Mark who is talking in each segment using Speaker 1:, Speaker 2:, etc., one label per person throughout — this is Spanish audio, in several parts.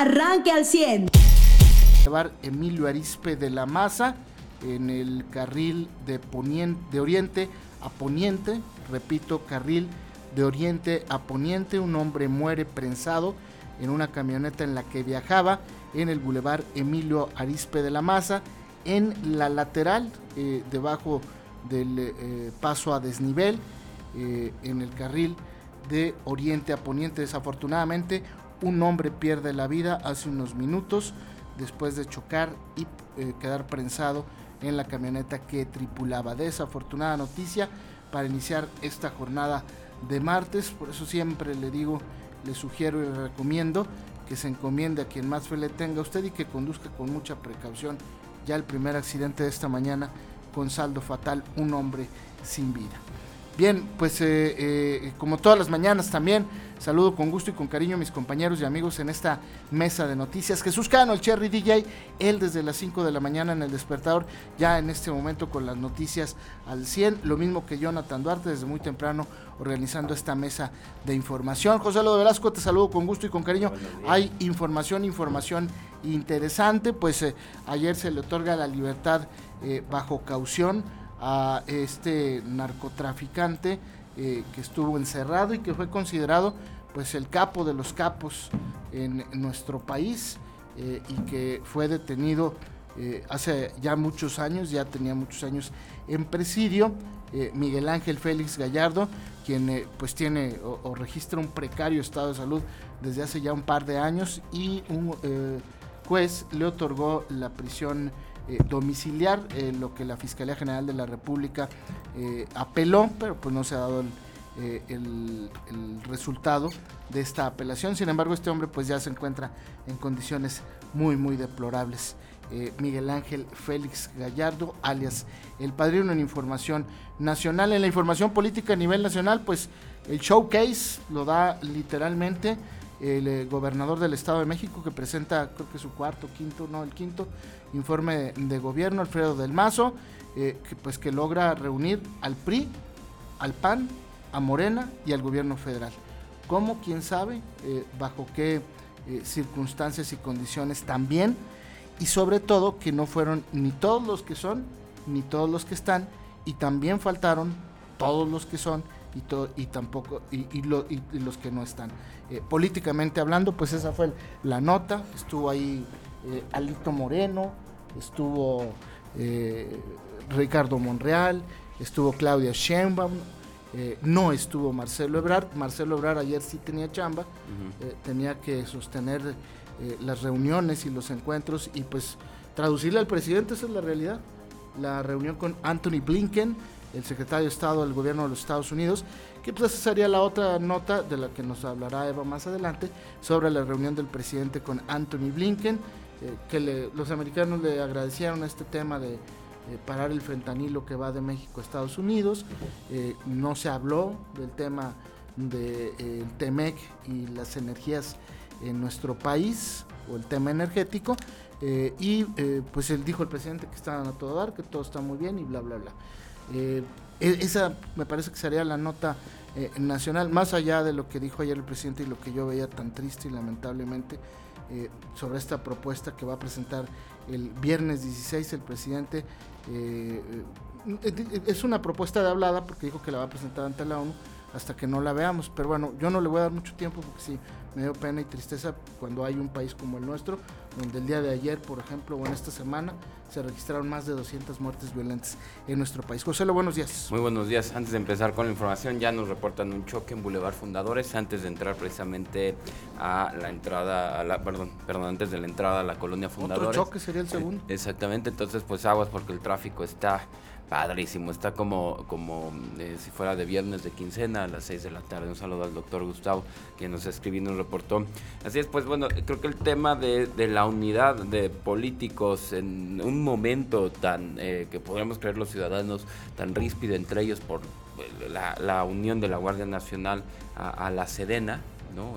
Speaker 1: arranque al 100.
Speaker 2: Llevar Emilio Arispe de la Maza en el carril de, poniente, de oriente a poniente, repito, carril de oriente a poniente, un hombre muere prensado en una camioneta en la que viajaba en el bulevar Emilio Arispe de la Maza, en la lateral, eh, debajo del eh, paso a desnivel, eh, en el carril de oriente a poniente. Desafortunadamente, un hombre pierde la vida hace unos minutos después de chocar y quedar prensado en la camioneta que tripulaba. Desafortunada noticia para iniciar esta jornada de martes, por eso siempre le digo, le sugiero y le recomiendo que se encomiende a quien más fe le tenga a usted y que conduzca con mucha precaución. Ya el primer accidente de esta mañana con saldo fatal, un hombre sin vida. Bien, pues eh, eh, como todas las mañanas también, saludo con gusto y con cariño a mis compañeros y amigos en esta mesa de noticias. Jesús Cano, el Cherry DJ, él desde las 5 de la mañana en el despertador, ya en este momento con las noticias al 100, lo mismo que Jonathan Duarte desde muy temprano organizando esta mesa de información. José López Velasco, te saludo con gusto y con cariño. Hay información, información interesante, pues eh, ayer se le otorga la libertad bajo caución a este narcotraficante eh, que estuvo encerrado y que fue considerado pues el capo de los capos en, nuestro país eh, y que fue detenido eh, hace ya muchos años, ya tenía muchos años en presidio, Miguel Ángel Félix Gallardo, quien pues tiene o, o, registra un precario estado de salud desde hace ya un par de años y un juez le otorgó la prisión eh, domiciliar, eh, lo que la Fiscalía General de la República eh, apeló, pero pues no se ha dado el, resultado de esta apelación. Sin embargo, este hombre pues ya se encuentra en condiciones muy, muy deplorables. Miguel Ángel Félix Gallardo, alias El Padrino en Información Nacional. En la información política a nivel nacional, pues el showcase lo da literalmente el gobernador del Estado de México que presenta, creo que su cuarto, quinto, no, el quinto informe de gobierno, Alfredo del Mazo, eh, que, pues que logra reunir al PRI, al PAN, a Morena y al gobierno federal. ¿Cómo? ¿Quién sabe? Eh, ¿Bajo qué eh, circunstancias y condiciones también? Y sobre todo que no fueron ni todos los que son, ni todos los que están, y también faltaron todos los que son y, y tampoco y, los que no están. políticamente hablando, pues esa fue la nota, estuvo ahí eh, Alito Moreno, estuvo eh, Ricardo Monreal, estuvo Claudia Sheinbaum, eh, no estuvo Marcelo Ebrard. Marcelo Ebrard ayer sí tenía chamba, tenía que sostener las reuniones y los encuentros y pues traducirle al presidente, esa es la realidad. La reunión con Anthony Blinken, el secretario de Estado del gobierno de los Estados Unidos, que pues esa sería la otra nota de la que nos hablará Eva más adelante, sobre la reunión del presidente con Anthony Blinken. Eh, que los americanos le agradecieron este tema de parar el fentanilo que va de México a Estados Unidos. Eh, no se habló del tema del de, TEMEC y las energías en nuestro país o el tema energético. Eh, y pues él dijo el presidente que estaban a todo dar, que todo está muy bien y bla, bla, bla. E, esa me parece que sería la nota nacional, más allá de lo que dijo ayer el presidente y lo que yo veía tan triste y lamentablemente eh, sobre esta propuesta que va a presentar el viernes 16 el presidente. Eh, eh, es una propuesta de hablada porque dijo que la va a presentar ante la ONU hasta que no la veamos. Pero bueno, yo no le voy a dar mucho tiempo porque sí, me dio pena y tristeza cuando hay un país como el nuestro, donde el día de ayer, por ejemplo, o en esta semana, se registraron más de 200 muertes violentas en nuestro país. José, buenos días.
Speaker 3: Muy buenos días. Antes de empezar con la información, ya nos reportan un choque en Boulevard Fundadores, antes de entrar precisamente a la entrada, a la, perdón, perdón, antes de la entrada a la colonia Fundadores.
Speaker 2: Otro choque sería el segundo.
Speaker 3: exactamente, entonces pues aguas porque el tráfico está padrísimo. Está como, como eh, si fuera de viernes de quincena a las 6 de la tarde. Un saludo al doctor Gustavo, quien nos escribió y nos reportó. Así es, pues bueno, creo que el tema de, de la unidad de políticos en un momento tan eh, que podríamos creer los ciudadanos, tan ríspido entre ellos por eh, la, la unión de la Guardia Nacional a, la Sedena,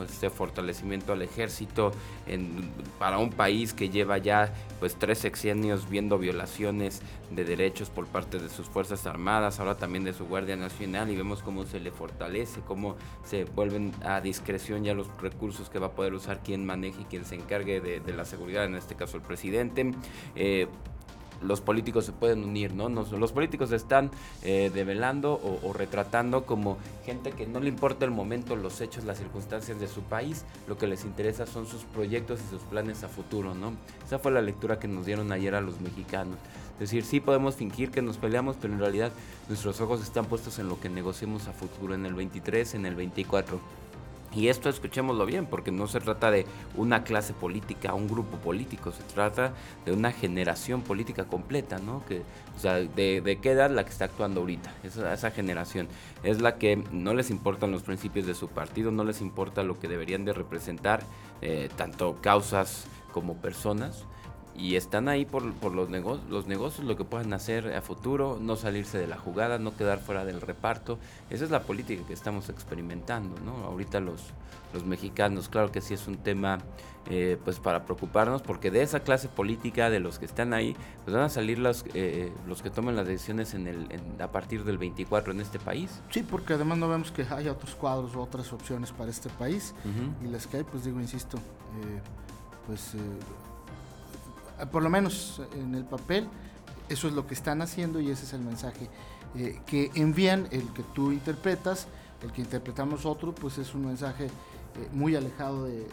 Speaker 3: Este fortalecimiento al ejército para un país que lleva ya pues tres sexenios viendo violaciones de derechos por parte de sus fuerzas armadas, ahora también de su Guardia Nacional y vemos cómo se le fortalece, cómo se vuelven a discreción ya los recursos que va a poder usar quien maneje y quien se encargue de, la seguridad, en este caso el presidente. Eh, los políticos se pueden unir, ¿no? los políticos están eh, develando o, retratando como gente que no le importa el momento, los hechos, las circunstancias de su país, lo que les interesa son sus proyectos y sus planes a futuro, ¿no? Esa fue la lectura que nos dieron ayer a los mexicanos. Es decir, sí podemos fingir que nos peleamos, pero en realidad nuestros ojos están puestos en lo que negociemos a futuro, en el 23, en el 24. Y esto escuchémoslo bien, porque no se trata de una clase política, un grupo político, se trata de una generación política completa, ¿no? Que, o sea, de, qué edad la que está actuando ahorita, esa, esa generación es la que no les importan los principios de su partido, no les importa lo que deberían de representar, eh, tanto causas como personas, y están ahí por, por los, negocios, los negocios, lo que puedan hacer a futuro, no salirse de la jugada, no quedar fuera del reparto. Esa es la política que estamos experimentando, ¿no? Ahorita los, los mexicanos, claro que sí es un tema eh, pues para preocuparnos, porque de esa clase política, de los que están ahí, pues van a salir los, eh, los que tomen las decisiones en el, a partir del 24 en este país.
Speaker 2: Sí, porque además no vemos que haya otros cuadros o otras opciones para este país, y las que hay, pues digo, insisto, eh, pues eh, por lo menos en el papel, eso es lo que están haciendo y ese es el mensaje eh, que envían, el que tú interpretas, el que interpretamos otro, pues es un mensaje eh, muy alejado de,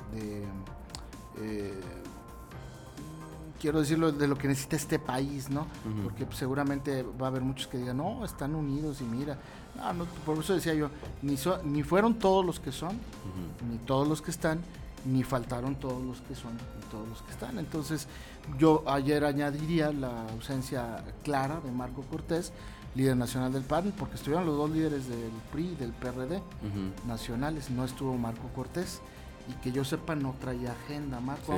Speaker 2: quiero decirlo, de lo que necesita este país, ¿no? Porque seguramente va a haber muchos que digan, no, están unidos y mira, no, por eso decía yo, ni, ni fueron todos los que son, ni todos los que están, ni faltaron todos los que son y todos los que están. Entonces, yo ayer añadiría la ausencia clara de Marco Cortés, líder nacional del PAN, porque estuvieron los dos líderes del PRI y del PRD nacionales, no estuvo Marco Cortés. Y que yo sepa, no traía agenda, Marco.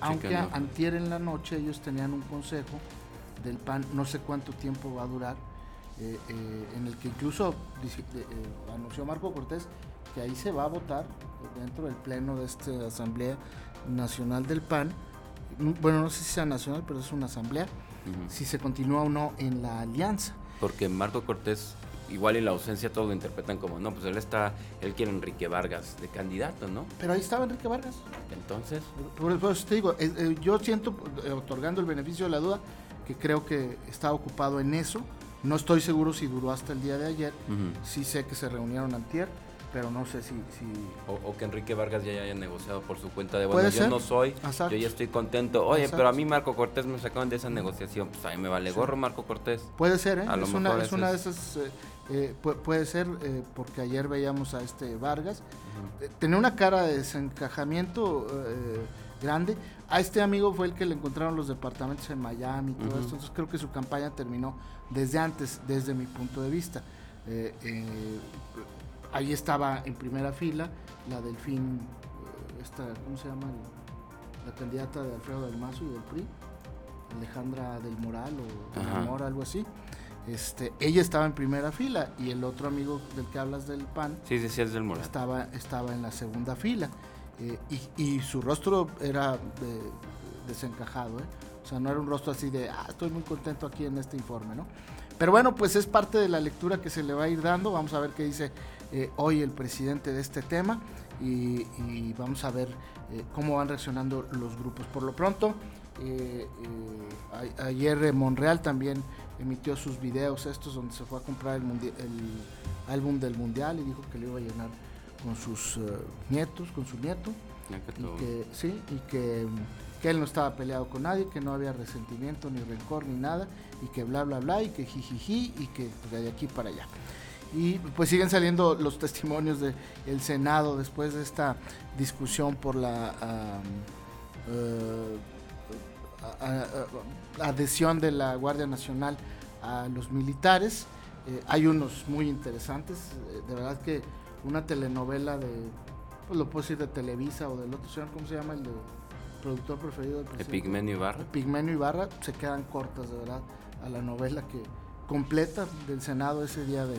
Speaker 2: aunque, antier en la noche ellos tenían un consejo del PAN, no sé cuánto tiempo va a durar, eh, eh, en el que incluso eh, anunció Marco Cortés que ahí se va a votar dentro del pleno de esta Asamblea Nacional del PAN. Bueno, no sé si sea nacional, pero es una asamblea. Si se continúa o no en la alianza.
Speaker 3: Porque Marco Cortés, igual en la ausencia, todos lo interpretan como, no, pues él está, él quiere Enrique Vargas de candidato, ¿no?
Speaker 2: Pero ahí estaba Enrique Vargas.
Speaker 3: Entonces.
Speaker 2: Por, eso te digo, eh, eh, yo siento, eh, otorgando el beneficio de la duda, que creo que está ocupado en eso. No estoy seguro si duró hasta el día de ayer. Sí sé que se reunieron antier pero no sé si... si...
Speaker 3: O, que Enrique Vargas ya haya negociado por su cuenta de, bueno, yo no soy, yo ya estoy contento. Oye, pero a mí Marco Cortés me sacaron de esa negociación, pues a mí me vale gorro Marco Cortés.
Speaker 2: Puede ser, ¿eh? es, una, es una de esas... Eh, eh, puede ser, eh, porque ayer veíamos a este Vargas, tenía una cara de desencajamiento grande. A este amigo fue el que le encontraron los departamentos en Miami y todo esto, entonces creo que su campaña terminó desde antes, desde mi punto de vista. Eh, ahí estaba en primera fila la Delfín, eh, esta, ¿cómo se llama? La candidata de Alfredo del Mazo y del PRI, Alejandra del Moral o del Mora, algo así. Este, ella estaba en primera fila y el otro amigo del que hablas del PAN
Speaker 3: sí, es del Moral.
Speaker 2: Estaba, estaba en la segunda fila eh, y, su rostro era desencajado, ¿eh? o sea, no era un rostro así de, ah, estoy muy contento aquí en este informe, ¿no? Pero bueno, pues es parte de la lectura que se le va a ir dando. Vamos a ver qué dice eh, hoy el presidente de este tema y, vamos a ver eh, cómo van reaccionando los grupos. Por lo pronto, eh, ayer Monreal también emitió sus videos estos donde se fue a comprar el, el álbum del mundial y dijo que le iba a llenar con sus nietos, con su nieto. Y que, sí, y que, que, él no estaba peleado con nadie, que no había resentimiento, ni rencor, ni nada, y que bla, bla, bla, y que jijiji, y que de aquí para allá. Y pues siguen saliendo los testimonios del Senado después de esta discusión por la eh, adhesión de la Guardia Nacional a los militares. Eh, hay unos muy interesantes, eh, de verdad que una telenovela de, pues lo puedo decir de Televisa o del otro señor, ¿cómo se llama? El productor preferido del presidente.
Speaker 3: Epigmenio Ibarra.
Speaker 2: Epigmenio Ibarra, se quedan cortas de verdad a la novela que completa del Senado ese día de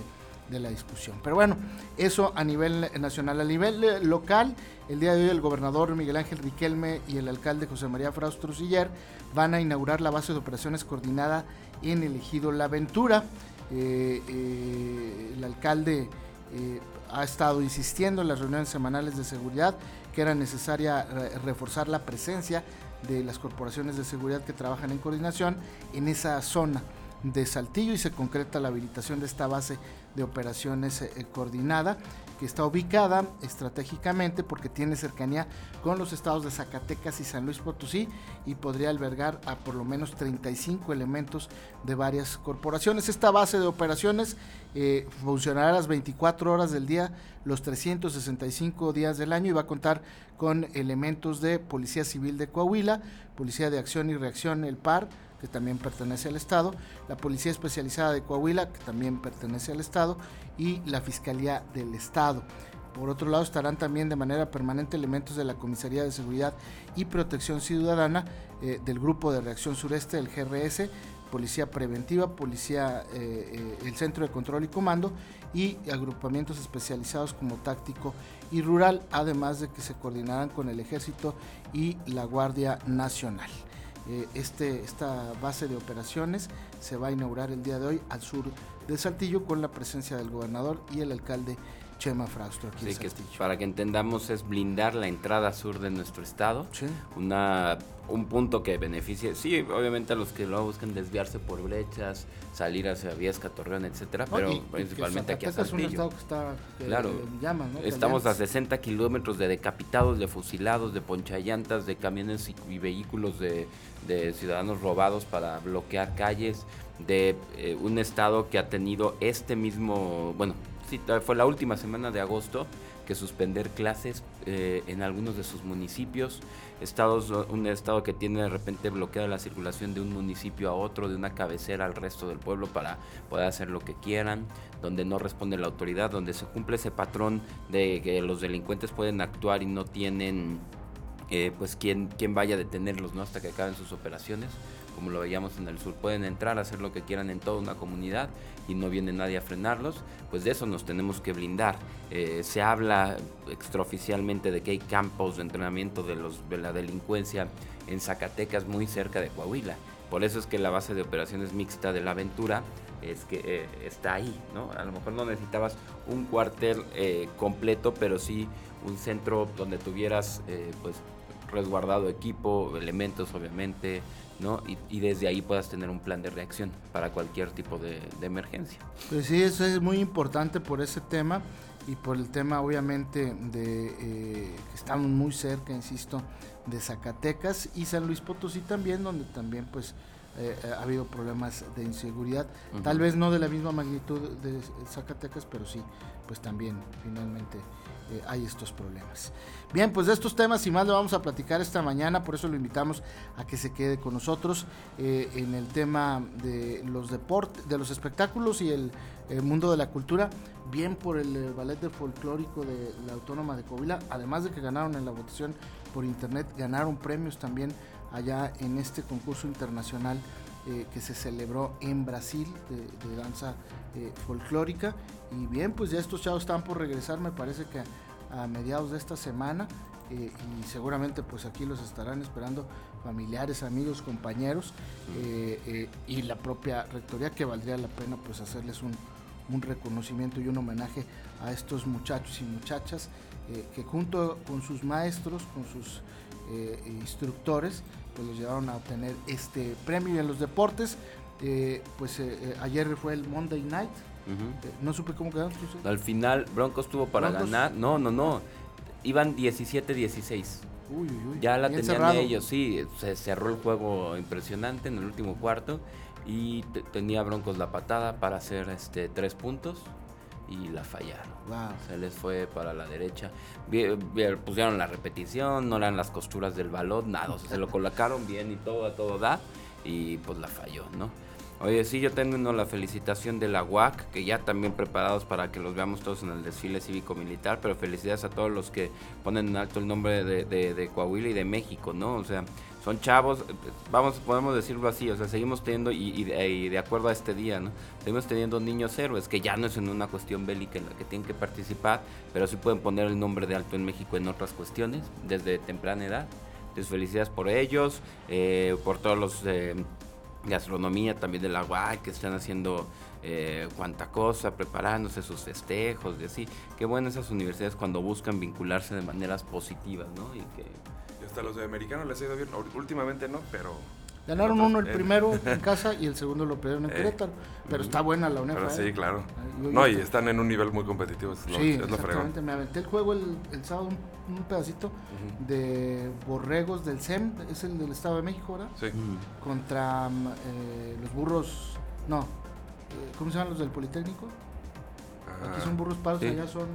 Speaker 2: de la discusión. Pero bueno, eso a nivel nacional. A nivel eh, local, el día de hoy el gobernador Miguel Ángel Riquelme y el alcalde José María Siller van a inaugurar la base de operaciones coordinada en el ejido La Ventura. Eh, eh, el alcalde ha estado insistiendo en las reuniones semanales de seguridad que era necesaria reforzar la presencia de las corporaciones de seguridad que trabajan en coordinación en esa zona de Saltillo y se concreta la habilitación de esta base de operaciones eh, coordinada que está ubicada estratégicamente porque tiene cercanía con los estados de Zacatecas y San Luis Potosí y podría albergar a por lo menos 35 elementos de varias corporaciones. Esta base de operaciones eh, funcionará las 24 horas del día, los 365 días del año y va a contar con elementos de Policía Civil de Coahuila, Policía de Acción y Reacción, el PAR, que también pertenece al Estado, la Policía Especializada de Coahuila, que también pertenece al Estado, y la Fiscalía del Estado. Por otro lado, estarán también de manera permanente elementos de la Comisaría de Seguridad y Protección Ciudadana eh, del Grupo de Reacción Sureste, el GRS, Policía Preventiva, Policía, eh, eh, el Centro de Control y Comando y agrupamientos especializados como táctico y rural, además de que se coordinarán con el Ejército y la Guardia Nacional. Este, esta base de operaciones se va a inaugurar el día de hoy al sur de Saltillo con la presencia del gobernador y el alcalde Chema Fraustro aquí
Speaker 3: sí, que para que entendamos es blindar la entrada sur de nuestro estado. Una, un punto que beneficie, sí, obviamente a los que lo buscan desviarse por brechas, salir hacia Viesca, Torreón, etcétera, pero principalmente aquí a Saltillo. Es un estado que está, claro, estamos a 60 kilómetros de decapitados, de fusilados, de ponchallantas, de camiones y, vehículos de, de, ciudadanos robados para bloquear calles, de eh, un estado que ha tenido este mismo, bueno, fue la última semana de agosto que suspender clases eh, en algunos de sus municipios. Estados, un estado que tiene de repente bloqueada la circulación de un municipio a otro, de una cabecera al resto del pueblo para poder hacer lo que quieran, donde no responde la autoridad, donde se cumple ese patrón de que los delincuentes pueden actuar y no tienen eh, pues quien, vaya a detenerlos ¿no? hasta que acaben sus operaciones como lo veíamos en el sur, pueden entrar hacer lo que quieran en toda una comunidad y no viene nadie a frenarlos, pues de eso nos tenemos que blindar. Eh, se habla extraoficialmente de que hay campos de entrenamiento de, los, de la delincuencia en Zacatecas muy cerca de Coahuila. Por eso es que la base de operaciones mixta de la aventura es que eh, está ahí, ¿no? A lo mejor no necesitabas un cuartel completo, pero sí un centro donde tuvieras pues resguardado equipo, elementos obviamente, y, desde ahí puedas tener un plan de reacción para cualquier tipo de, emergencia.
Speaker 2: Pues sí, eso es muy importante por ese tema y por el tema obviamente de eh, que estamos muy cerca, insisto, de Zacatecas y San Luis Potosí también, donde también pues eh, ha habido problemas de inseguridad, tal vez no de la misma magnitud de Zacatecas, pero sí, pues también finalmente eh, hay estos problemas. Bien, pues de estos temas y más le vamos a platicar esta mañana, por eso lo invitamos a que se quede con nosotros eh, en el tema de los deportes, de los espectáculos y el, mundo de la cultura, bien por el eh, ballet de folclórico de la Autónoma de Coahuila, además de que ganaron en la votación por internet, ganaron premios también allá en este concurso internacional que se celebró en Brasil de, danza folclórica. Y bien, pues ya estos chavos están por regresar, me parece que a mediados de esta semana eh, y seguramente pues aquí los estarán esperando familiares, amigos, compañeros eh, eh, y la propia rectoría que valdría la pena pues hacerles un, reconocimiento y un homenaje a estos muchachos y muchachas que junto con sus maestros, con sus instructores, pues los llevaron a obtener este premio y en los deportes, pues ayer fue el Monday Night, no supe cómo quedaron.
Speaker 3: Al final, Broncos tuvo para ganar. No, no, no. Iban 17-16. Ya la tenían ellos, sí. Se cerró el juego impresionante en el último cuarto. Y tenía Broncos la patada para hacer este tres puntos. Y la fallaron. Se les fue para la derecha. pusieron la repetición, no eran las costuras del balón, nada. se lo colocaron bien y todo a todo da. Y pues la falló, ¿no? Oye, sí, yo tengo la felicitación de la UAC, que ya también preparados para que los veamos todos en el desfile cívico-militar, pero felicidades a todos los que ponen en alto el nombre de, Coahuila y de México, ¿no? O sea, son chavos, eh, vamos, podemos decirlo así, o sea, seguimos teniendo, y, de, acuerdo a este día, ¿no? Seguimos teniendo niños héroes, que ya no es en una cuestión bélica en la que tienen que participar, pero sí pueden poner el nombre de Alto en México en otras cuestiones, desde temprana edad. Entonces, felicidades por ellos, eh, por todos los eh, gastronomía también de la UAC que están haciendo eh, cuanta cosa, preparándose sus festejos y así. Qué bueno esas universidades cuando buscan vincularse de maneras positivas, ¿no? Y que...
Speaker 1: hasta los de americanos les ha ido bien, últimamente no, pero...
Speaker 2: Ganaron uno el primero en casa y el segundo lo perdieron en eh, Querétaro. Pero está buena la UNEFA.
Speaker 1: sí, ¿eh? claro. no, y están en un nivel muy competitivo. Es lo,
Speaker 2: sí, exactamente. Me aventé el juego el, sábado, un, pedacito de Borregos del SEM, es el del Estado de México, ¿verdad?
Speaker 1: Sí.
Speaker 2: Contra mm, eh, los burros, no, eh, ¿cómo se llaman los del Politécnico? Aquí son burros pardos, allá son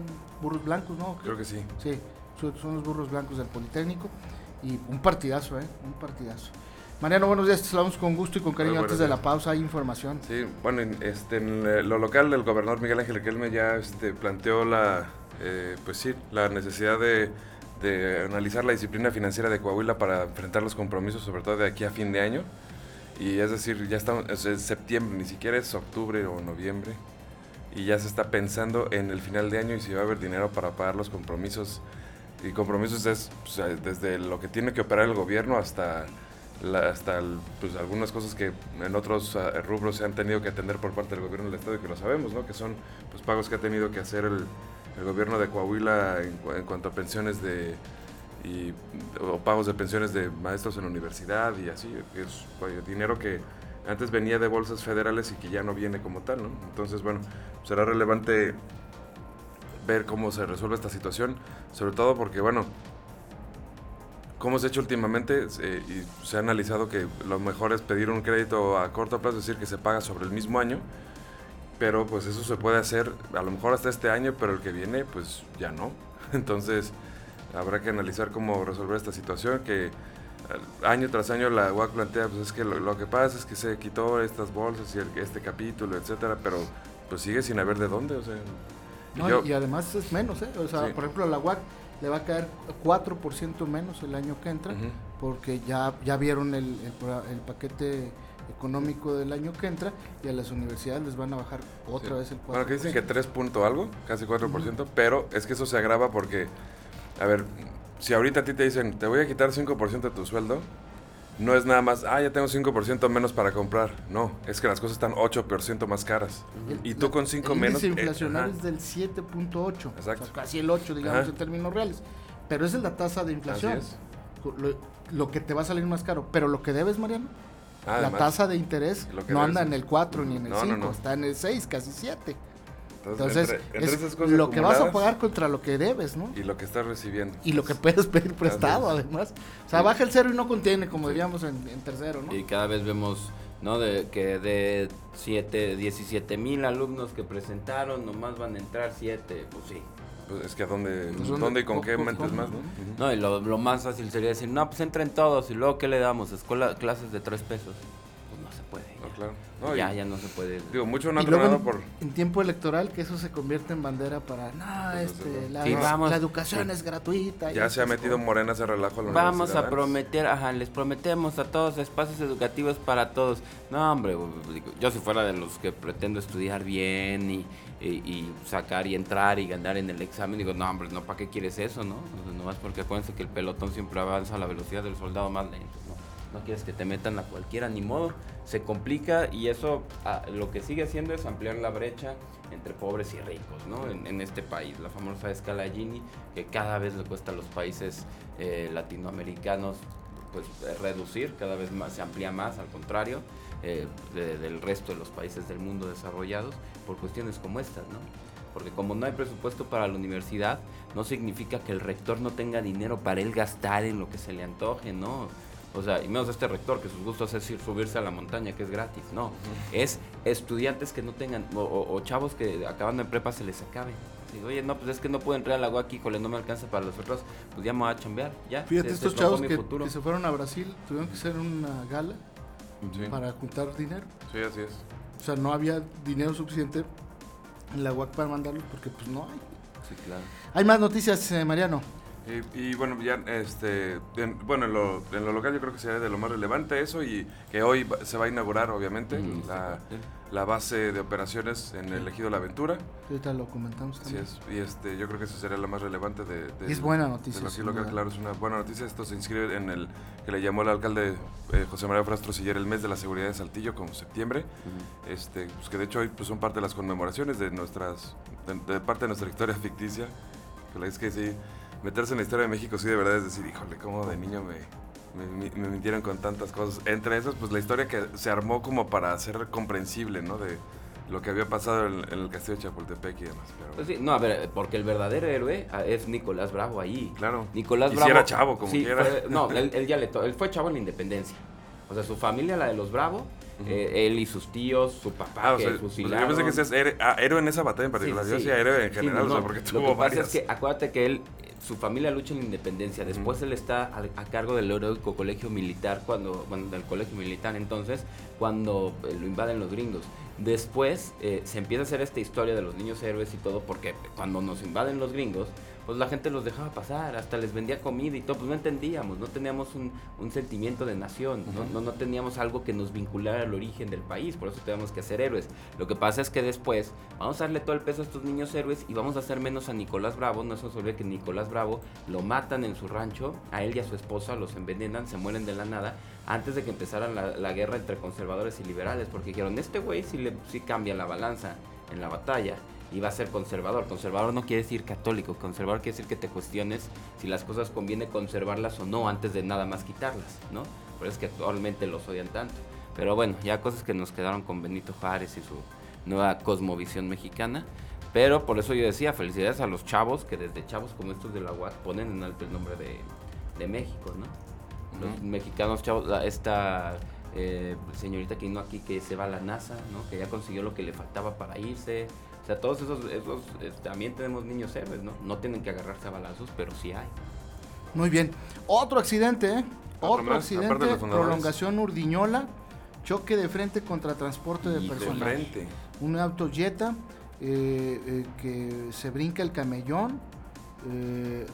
Speaker 2: burros blancos, ¿no?
Speaker 1: Creo que sí.
Speaker 2: Sí, son los burros blancos del Politécnico. Y un partidazo, ¿eh? Un partidazo. Mariano, buenos días, te saludamos con gusto y con cariño. Antes de la pausa hay información.
Speaker 1: Sí, bueno, este, en lo local el gobernador Miguel Ángel Riquelme ya este, planteó la, eh, pues sí, la necesidad de, analizar la disciplina financiera de Coahuila para enfrentar los compromisos, sobre todo de aquí a fin de año. Y es decir, ya estamos, es septiembre, ni siquiera es octubre o noviembre. Y ya se está pensando en el final de año y si va a haber dinero para pagar los compromisos. Y compromisos es desde lo que tiene que operar el gobierno hasta hasta pues, algunas cosas que en otros ah, rubros se han tenido que atender por parte del gobierno del Estado y que lo sabemos, ¿no? que son pues, pagos que ha tenido que hacer el, gobierno de Coahuila en, cuanto a pensiones de y, o pagos de pensiones de maestros en la universidad y así, es dinero que antes venía de bolsas federales y que ya no viene como tal, ¿no? Entonces, bueno, será relevante ver cómo se resuelve esta situación, sobre todo porque, bueno, como se ha hecho últimamente eh, y se ha analizado que lo mejor es pedir un crédito a corto plazo, es decir, que se paga sobre el mismo año, pero pues eso se puede hacer a lo mejor hasta este año, pero el que viene pues ya no. Entonces habrá que analizar cómo resolver esta situación que eh, año tras año la UAC plantea, pues es que lo, que pasa es que se quitó estas bolsas y este capítulo, etcétera, pero pues sigue sin haber de dónde, o sea.
Speaker 2: Y además es menos, ¿eh? O sea, por ejemplo, la UAC le va a caer 4% menos el año que entra, porque ya, ya vieron el, el, paquete económico del año que entra y a las universidades les van a bajar otra vez el 4%.
Speaker 1: Bueno, que dicen que 3 punto algo, casi 4%, pero es que eso se agrava porque, a ver, si ahorita a ti te dicen, te voy a quitar 5% de tu sueldo, no es nada más, ah, ya tengo 5% menos para comprar. No, es que las cosas están 8% más caras. y tú con 5 menos...
Speaker 2: El eh, inflacionario es del 7.8. Exacto. casi el 8, digamos, en términos reales. Pero esa es la tasa de inflación. Lo, que te va a salir más caro. Pero lo que debes, Mariano, ah, la tasa de interés no anda en el 4 ni en el 5, está en el 6, casi 7. Entonces, es lo que vas a pagar contra lo que debes, ¿no?
Speaker 1: Y lo que estás recibiendo.
Speaker 2: Y lo que puedes pedir prestado, además. O sea, baja el cero y no contiene, como diríamos en, tercero, ¿no?
Speaker 3: Y cada vez vemos, ¿no? De que de 7, 17 mil alumnos que presentaron, nomás van a entrar 7, pues sí.
Speaker 1: Pues es que a dónde, pues ¿dónde y con qué mentes más, ¿no?
Speaker 3: No, y lo, lo, más fácil sería decir, no, pues entren todos, y luego, ¿qué le damos? Escuela, clases de 3 pesos ya, ya no se puede.
Speaker 1: Digo, mucho no han por.
Speaker 2: En tiempo electoral, que eso se convierte en bandera para. No, pues este, la, la, educación es gratuita.
Speaker 1: Ya se ha metido Morena ese relajo a la
Speaker 3: Vamos a prometer, ajá, les prometemos a todos espacios educativos para todos. No, hombre, yo si fuera de los que pretendo estudiar bien y, y, sacar y entrar y ganar en el examen, digo, no, hombre, no, ¿para qué quieres eso, no? no más porque acuérdense que el pelotón siempre avanza a la velocidad del soldado más lento no quieres que te metan a cualquiera, ni modo, se complica y eso ah, lo que sigue haciendo es ampliar la brecha entre pobres y ricos ¿no? en, este país. La famosa escala Gini, que cada vez le cuesta a los países eh, latinoamericanos pues reducir, cada vez más se amplía más, al contrario, eh, del resto de los países del mundo desarrollados, por cuestiones como estas, ¿no? Porque como no hay presupuesto para la universidad, no significa que el rector no tenga dinero para él gastar en lo que se le antoje, ¿no? O sea, y menos este rector que sus gustos es ir, subirse a la montaña, que es gratis. No, es estudiantes que no tengan, o, chavos que acabando en prepa se les acabe. Oye, no, pues es que no puedo entrar al agua aquí, cole, no me alcanza para los otros, pues ya me voy a chambear, ya.
Speaker 2: Fíjate, estos chavos que, se fueron a Brasil tuvieron que hacer una gala para juntar dinero.
Speaker 1: Sí, así es.
Speaker 2: O sea, no había dinero suficiente en la UAC para mandarlos porque pues no hay.
Speaker 3: Sí, claro.
Speaker 2: Hay más noticias, eh, Mariano.
Speaker 1: Y, bueno, ya este, bueno, en lo, en lo, local yo creo que sería de lo más relevante eso y que hoy se va a inaugurar obviamente mm, la, la, base de operaciones en el ejido La Aventura.
Speaker 2: Ahorita lo comentamos también.
Speaker 1: Sí, es, y este, yo creo que eso sería lo más relevante de...
Speaker 2: es buena noticia.
Speaker 1: De local, claro, es una buena noticia. Esto se inscribe en el que le llamó el alcalde eh, José María Frastro Siller el mes de la seguridad de Saltillo, como septiembre. este, pues que de hecho hoy pues, son parte de las conmemoraciones de nuestras, de, parte de nuestra historia ficticia. Que la es que sí meterse en la historia de México sí de verdad es decir, híjole, cómo de niño me, me, mintieron con tantas cosas. Entre esas, pues la historia que se armó como para ser comprensible, ¿no? De lo que había pasado en, el castillo de Chapultepec y demás.
Speaker 3: Pues sí, no, a ver, porque el verdadero héroe ah, es Nicolás Bravo ahí.
Speaker 1: Claro.
Speaker 3: Nicolás Bravo.
Speaker 1: Si era chavo, como quiera.
Speaker 3: no, él, ya le él fue chavo en la independencia. O sea, su familia, la de los Bravo, eh, él y sus tíos, su papá, ah, que o sea, Yo
Speaker 1: pensé que seas ah, héroe, en esa batalla en particular. yo decía héroe en general, o sea, porque tuvo
Speaker 3: Lo que
Speaker 1: pasa
Speaker 3: varias. es que acuérdate que él su familia lucha en la independencia. Después él está a, cargo del heroico colegio militar, cuando, bueno, del colegio militar entonces, cuando eh, lo invaden los gringos. Después eh, se empieza a hacer esta historia de los niños héroes y todo, porque cuando nos invaden los gringos, pues la gente los dejaba pasar, hasta les vendía comida y todo, pues no entendíamos, no teníamos un, sentimiento de nación, ¿no? ¿no? teníamos algo que nos vinculara al origen del país, por eso teníamos que hacer héroes. Lo que pasa es que después vamos a darle todo el peso a estos niños héroes y vamos a hacer menos a Nicolás Bravo, no se nos olvide que Nicolás Bravo lo matan en su rancho, a él y a su esposa los envenenan, se mueren de la nada, antes de que empezara la, guerra entre conservadores y liberales, porque dijeron, este güey sí, le, sí cambia la balanza en la batalla y va a ser conservador. Conservador no quiere decir católico, conservador quiere decir que te cuestiones si las cosas conviene conservarlas o no antes de nada más quitarlas, ¿no? Por eso es que actualmente los odian tanto. Pero bueno, ya cosas que nos quedaron con Benito Juárez y su nueva cosmovisión mexicana. Pero por eso yo decía, felicidades a los chavos que desde chavos como estos de la ponen en alto el nombre de, de México, ¿no? Los mexicanos chavos, esta eh, señorita que vino aquí que se va a la NASA, ¿no? Que ya consiguió lo que le faltaba para irse sea, todos esos, esos también tenemos niños héroes, ¿no? No tienen que agarrarse a balazos, pero sí hay.
Speaker 2: Muy bien. Otro accidente, ¿eh? Otro, accidente, prolongación Urdiñola, choque de frente contra transporte de personas. frente. Un auto Jetta eh, eh, que se brinca el camellón. Eh,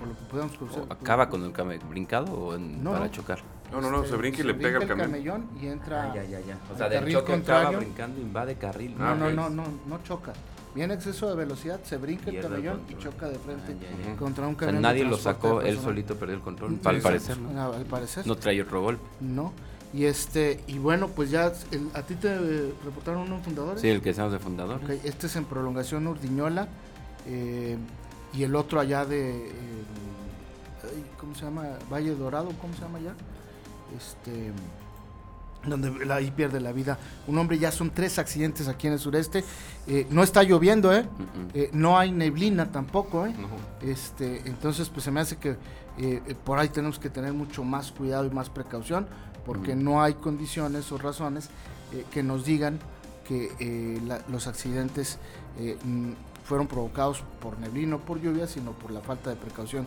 Speaker 2: lo que podemos
Speaker 3: ¿Acaba con el camellón brincado o para chocar?
Speaker 1: No, no, no, se brinca y le pega
Speaker 2: el
Speaker 1: camellón.
Speaker 2: y entra.
Speaker 3: Ah, ya, ya, ya. O sea, del choque contrario. brincando, invade carril.
Speaker 2: No, no, no, no, no choca. Viene exceso de velocidad, se brinca el camellón y choca de frente ah, contra un camión.
Speaker 3: O sea, nadie lo sacó, él solito perdió el control. al parecer, ¿no?
Speaker 2: Al parecer.
Speaker 3: No trae otro golpe.
Speaker 2: No. Y este, y bueno, pues ya, ¿a ti te reportaron unos fundadores?
Speaker 3: Sí, el que seamos de fundador.
Speaker 2: este es en prolongación Urdiñola eh, y el otro allá de, eh, ¿cómo se llama? Valle Dorado, ¿cómo se llama allá? Este donde ahí pierde la vida un hombre. Ya son tres accidentes aquí en el sureste. Eh, no está lloviendo, ¿eh? ¿eh? no hay neblina tampoco, ¿eh? Este, entonces, pues se me hace que eh, por ahí tenemos que tener mucho más cuidado y más precaución, porque no hay condiciones o razones que nos digan que los accidentes fueron provocados por neblina o por lluvia, sino por la falta de precaución